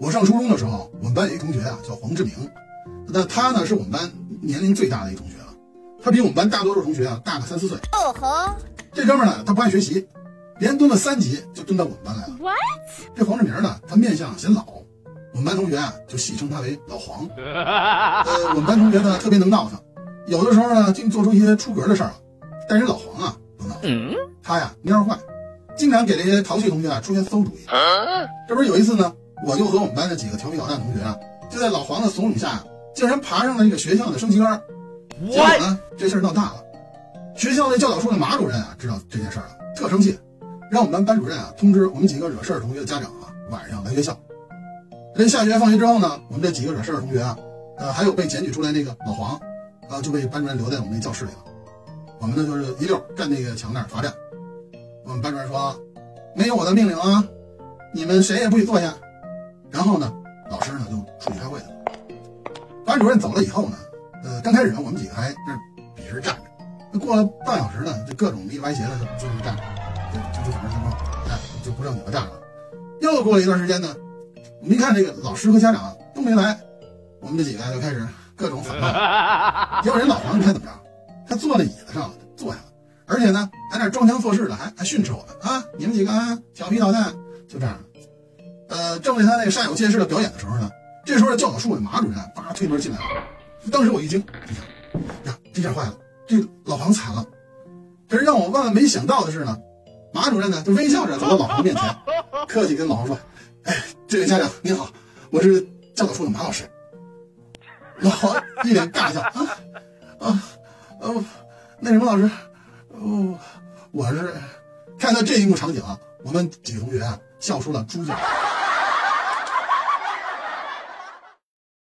我上初中的时候，我们班有一同学啊，叫黄志明，那他呢是我们班年龄最大的一同学了，他比我们班大多数同学啊大个三四岁。哦吼，这哥们儿呢，他不爱学习，连蹲了三级就蹲到我们班来了。What？这黄志明呢，他面相显老，我们班同学啊就戏称他为老黄。呃，我们班同学呢特别能闹腾，有的时候呢竟做出一些出格的事儿了。但是老黄啊不闹腾，他呀蔫坏，经常给这些淘气同学啊出些馊主意。这不是有一次呢，我就和我们班的几个调皮捣蛋同学啊，就在老黄的怂恿下，竟然爬上了这个学校的升旗杆儿。结果呢，这事儿闹大了。学校那教导处的马主任啊，知道这件事儿了，特生气，让我们班班主任啊通知我们几个惹事儿同学的家长啊，晚上来学校。这下学放学之后呢，我们这几个惹事儿的同学啊，呃，还有被检举出来那个老黄，啊，就被班主任留在我们那教室里了。我们呢就是一溜站那个墙那儿罚站。我们班主任说，没有我的命令啊，你们谁也不许坐下。然后呢，老师呢就出去开会去了。班主任走了以后呢，呃，刚开始呢，我们几个还那笔直站着。那过了半小时呢，就各种离歪斜的就就是站着，就就就反正什么，哎，就不正经的站着了。又过了一段时间呢，我们一看这个老师和家长都没来，我们这几个就开始各种反抗。结果人老黄你猜怎么着？他坐在椅子上坐下了，而且呢还在那装腔作势的，还还训斥我们啊！你们几个啊，调皮捣蛋，就这样。呃，正为他那个煞有介事的表演的时候呢，这时候教导处的马主任叭推门进来了。当时我一惊，哎呀呀，这下坏了，这老黄惨了。可是让我万万没想到的是呢，马主任呢就微笑着走到老黄面前，客气跟老黄说：“哎，这位家长您好，我是教导处的马老师。”老黄一脸尬笑啊啊哦，那什么老师，哦，我是看到这一幕场景啊，我们几个同学啊笑出了猪叫。